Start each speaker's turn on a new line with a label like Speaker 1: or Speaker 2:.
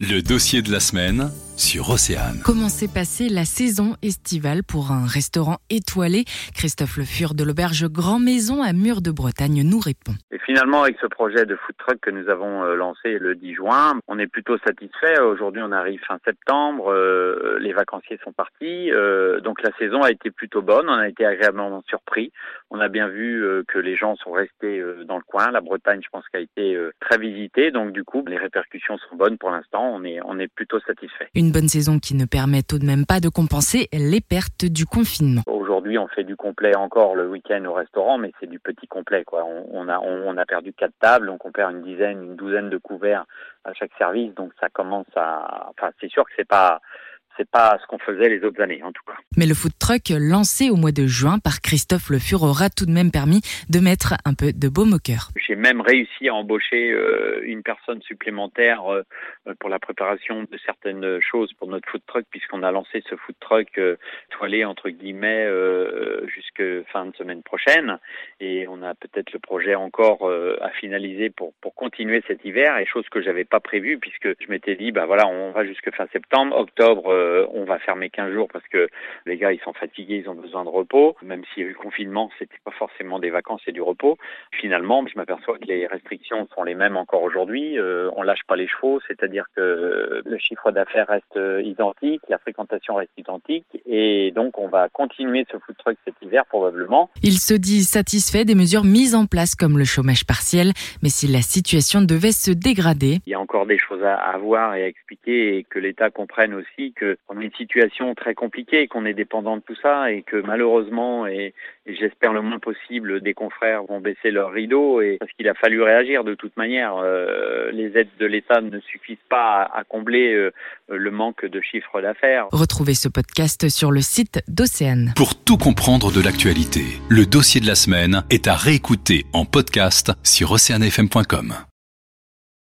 Speaker 1: Le dossier de la semaine sur Océane.
Speaker 2: Comment s'est passée la saison estivale pour un restaurant étoilé? Christophe Le Fur de l'auberge Grand Maison à Mur de Bretagne nous répond.
Speaker 3: Et finalement, avec ce projet de food truck que nous avons euh, lancé le 10 juin, on est plutôt satisfait. Aujourd'hui, on arrive fin septembre, euh, les vacanciers sont partis, euh, donc la saison a été plutôt bonne. On a été agréablement surpris. On a bien vu euh, que les gens sont restés euh, dans le coin. La Bretagne, je pense, qu'a été euh, très visitée, donc du coup, les répercussions sont bonnes pour l'instant. On est, on est plutôt satisfait.
Speaker 2: Une bonne saison qui ne permet tout de même pas de compenser les pertes du confinement.
Speaker 3: Aujourd'hui, on fait du complet encore le week-end au restaurant, mais c'est du petit complet. Quoi. On, a, on a perdu quatre tables, donc on perd une dizaine, une douzaine de couverts à chaque service. Donc ça commence à. Enfin, c'est sûr que c'est pas c'est pas ce qu'on faisait les autres années en tout cas.
Speaker 2: Mais le food truck lancé au mois de juin par Christophe Le Fur aura tout de même permis de mettre un peu de baume au cœur.
Speaker 3: J'ai même réussi à embaucher euh, une personne supplémentaire euh, pour la préparation de certaines choses pour notre food truck puisqu'on a lancé ce food truck euh, toilé entre guillemets jusque fin de semaine prochaine et on a peut-être le projet encore à finaliser pour pour continuer cet hiver et chose que j'avais pas prévue puisque je m'étais dit bah voilà on va jusque fin septembre octobre euh, on va fermer 15 jours parce que les gars ils sont fatigués, ils ont besoin de repos. Même s'il y a eu le confinement, c'était pas forcément des vacances et du repos. Finalement, je m'aperçois que les restrictions sont les mêmes encore aujourd'hui. Euh, on lâche pas les chevaux, c'est-à-dire que le chiffre d'affaires reste euh, identique, la fréquentation reste identique, et donc on va continuer ce food truck cet hiver probablement.
Speaker 2: Il se dit satisfait des mesures mises en place comme le chômage partiel, mais si la situation devait se dégrader,
Speaker 3: il y a encore des choses à, à voir et à expliquer et que l'État comprenne aussi que on a une situation très compliquée, qu'on est dépendant de tout ça et que malheureusement, et, et j'espère le moins possible, des confrères vont baisser leur rideau et parce qu'il a fallu réagir de toute manière. Euh, les aides de l'État ne suffisent pas à, à combler euh, le manque de chiffre d'affaires.
Speaker 2: Retrouvez ce podcast sur le site d'Océane.
Speaker 1: Pour tout comprendre de l'actualité, le dossier de la semaine est à réécouter en podcast sur oceanfm.com.